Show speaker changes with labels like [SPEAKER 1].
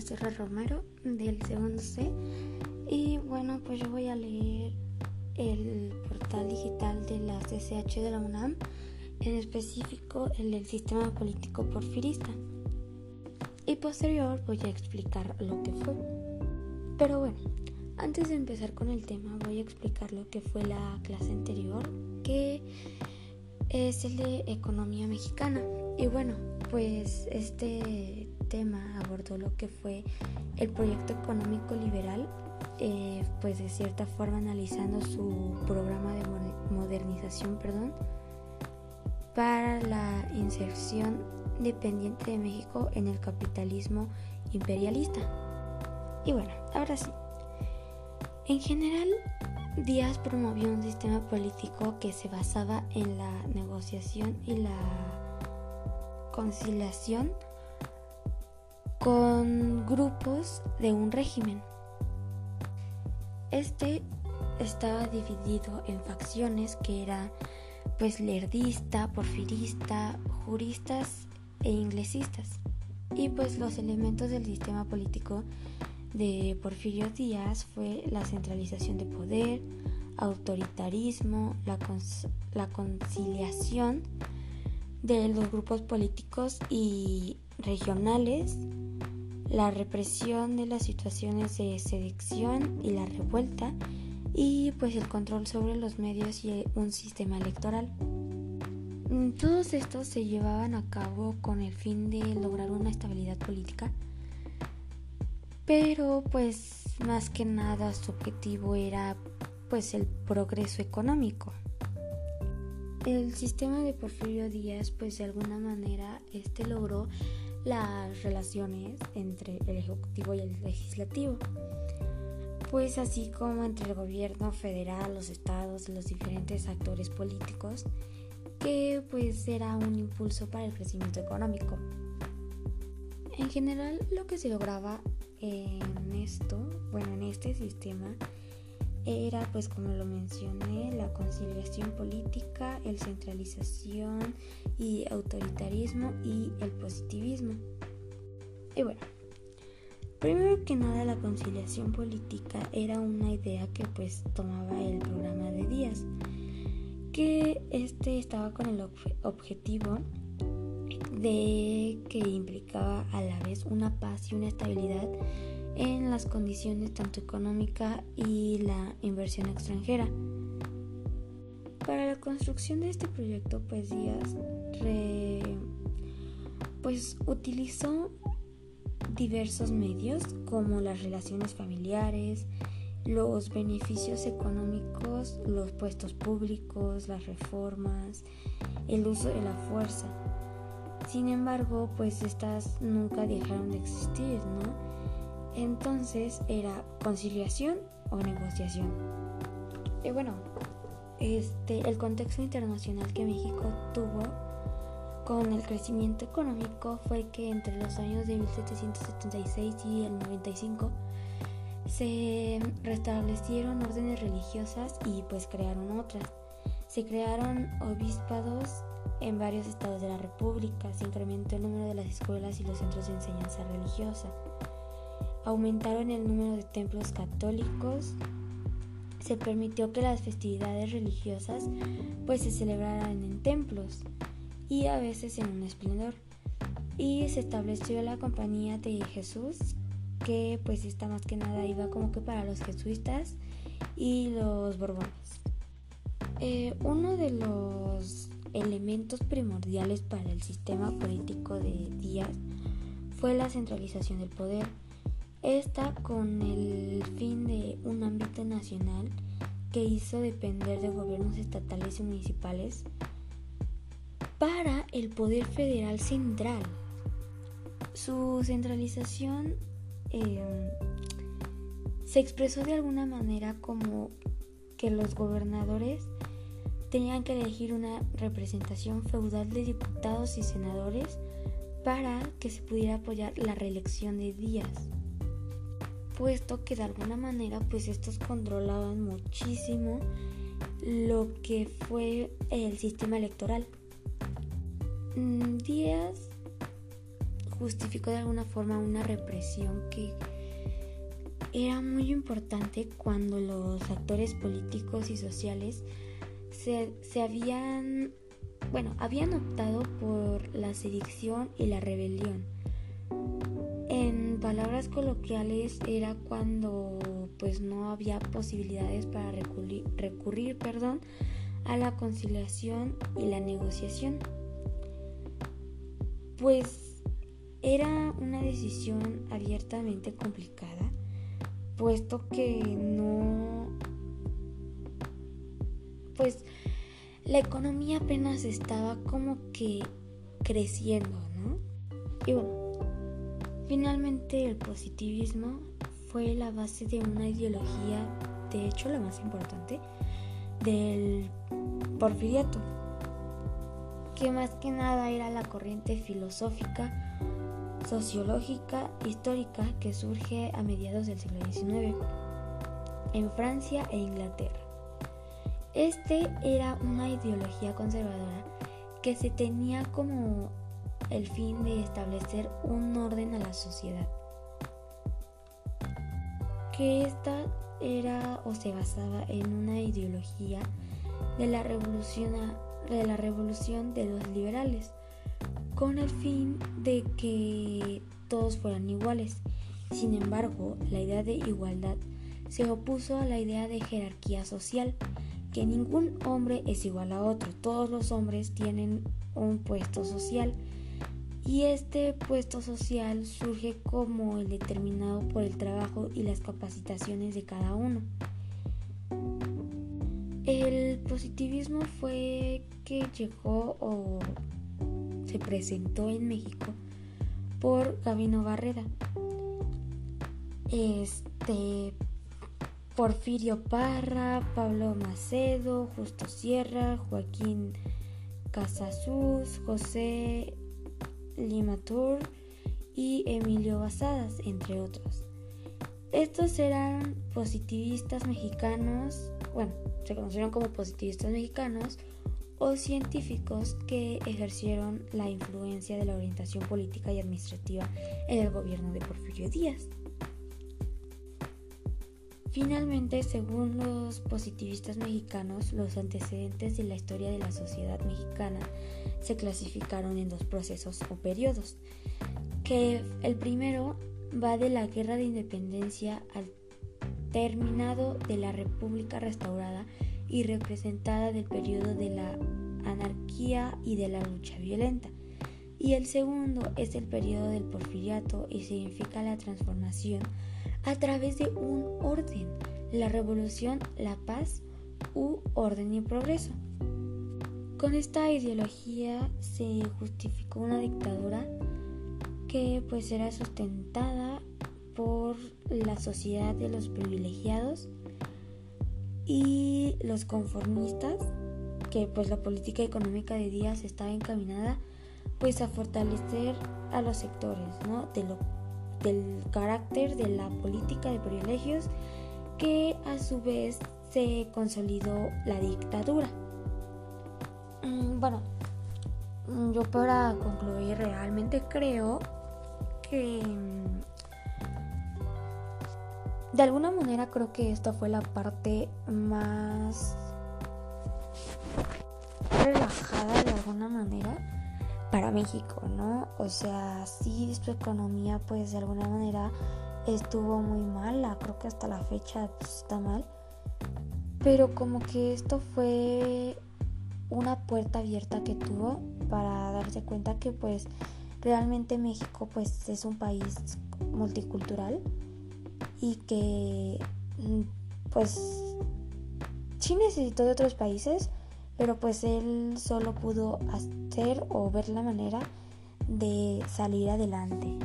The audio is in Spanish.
[SPEAKER 1] Serra Romero del segundo C y bueno pues yo voy a leer el portal digital de la CCH de la UNAM, en específico el del sistema político porfirista. Y posterior voy a explicar lo que fue. Pero bueno, antes de empezar con el tema voy a explicar lo que fue la clase anterior, que es el de economía mexicana. Y bueno, pues este abordó lo que fue el proyecto económico liberal eh, pues de cierta forma analizando su programa de modernización perdón, para la inserción dependiente de México en el capitalismo imperialista. Y bueno, ahora sí. En general, Díaz promovió un sistema político que se basaba en la negociación y la conciliación con grupos de un régimen este estaba dividido en facciones que era pues lerdista, porfirista, juristas e inglesistas. Y pues los elementos del sistema político de Porfirio Díaz fue la centralización de poder, autoritarismo, la, la conciliación de los grupos políticos y regionales, la represión de las situaciones de selección y la revuelta y pues el control sobre los medios y un sistema electoral. Mm, todos estos se llevaban a cabo con el fin de lograr una estabilidad política, pero pues más que nada su objetivo era pues el progreso económico. El sistema de Porfirio Díaz pues de alguna manera este logró las relaciones entre el Ejecutivo y el Legislativo, pues así como entre el gobierno federal, los estados y los diferentes actores políticos, que pues era un impulso para el crecimiento económico. En general lo que se lograba en esto, bueno, en este sistema, era, pues como lo mencioné, la conciliación política, el centralización y autoritarismo y el positivismo. Y bueno, primero que nada la conciliación política era una idea que pues tomaba el programa de Díaz, que este estaba con el objetivo de que implicaba a la vez una paz y una estabilidad en las condiciones tanto económica y la inversión extranjera. Para la construcción de este proyecto, pues Díaz pues utilizó diversos medios como las relaciones familiares, los beneficios económicos, los puestos públicos, las reformas, el uso de la fuerza. Sin embargo, pues estas nunca dejaron de existir, ¿no? Entonces era conciliación o negociación. Y bueno, este, el contexto internacional que México tuvo con el crecimiento económico fue que entre los años de 1776 y el 95 se restablecieron órdenes religiosas y pues crearon otras. Se crearon obispados en varios estados de la República, se incrementó el número de las escuelas y los centros de enseñanza religiosa aumentaron el número de templos católicos, se permitió que las festividades religiosas pues se celebraran en templos y a veces en un esplendor. Y se estableció la compañía de Jesús, que pues esta más que nada iba como que para los jesuitas y los borbones. Eh, uno de los elementos primordiales para el sistema político de Díaz fue la centralización del poder esta con el fin de un ámbito nacional que hizo depender de gobiernos estatales y municipales para el poder federal central. Su centralización em, se expresó de alguna manera como que los gobernadores tenían que elegir una representación feudal de diputados y senadores para que se pudiera apoyar la reelección de Díaz puesto que de alguna manera pues estos controlaban muchísimo lo que fue el sistema electoral. Mm, Díaz justificó de alguna forma una represión que era muy importante cuando los actores políticos y sociales se, se habían, bueno, habían optado por la sedición y la rebelión. Palabras coloquiales era cuando pues no había posibilidades para recurrir, recurrir perdón, a la conciliación y la negociación. Pues era una decisión abiertamente complicada puesto que no, pues la economía apenas estaba como que creciendo, ¿no? Y bueno, finalmente el positivismo fue la base de una ideología, de hecho la más importante, del porfiriato, que más que nada era la corriente filosófica sociológica histórica que surge a mediados del siglo XIX en Francia e Inglaterra. Este era una ideología conservadora que se tenía como el fin de establecer un orden a la sociedad. Que esta era o se basaba en una ideología de la revolución, de, la revolución de los liberales, con el fin de que todos fueran iguales. Sin embargo, la idea de igualdad se opuso a la idea de jerarquía social, que ningún hombre es igual a otro, todos los hombres tienen un puesto social y este puesto social surge como el determinado por el trabajo y las capacitaciones de cada uno. El positivismo fue que llegó o se presentó en México por Gabino Barreda. Este Porfirio Parra, Pablo Macedo, Justo Sierra, Joaquín Casasus, José Limatur y Emilio Basadas, entre otros. Estos eran positivistas mexicanos, bueno, se conocieron como positivistas mexicanos o científicos que ejercieron la influencia de la orientación política y administrativa en el gobierno de Porfirio Díaz. Finalmente, según los positivistas mexicanos, los antecedentes de la historia de la sociedad mexicana se clasificaron en dos procesos o periodos, que el primero va de la Guerra de Independencia al terminado de la República restaurada y representada del periodo de la anarquía y de la lucha violenta. Y el segundo es el periodo del porfiriato y significa la transformación a través de un orden, la revolución, la paz u orden y progreso. Con esta ideología se justificó una dictadura que pues era sustentada por la sociedad de los privilegiados y los conformistas, que pues la política económica de Díaz estaba encaminada pues a fortalecer a los sectores, ¿no? De del carácter de la política de privilegios que a su vez se consolidó la dictadura. Mm, bueno, yo para concluir realmente creo que de alguna manera creo que esta fue la parte más relajada de alguna manera para México, ¿no? O sea, sí su economía pues de alguna manera estuvo muy mala, creo que hasta la fecha pues, está mal, pero como que esto fue una puerta abierta que tuvo para darse cuenta que pues realmente México pues es un país multicultural y que mm, pues sí necesitó de otros países, pero pues él solo pudo hacer o ver la manera de salir adelante.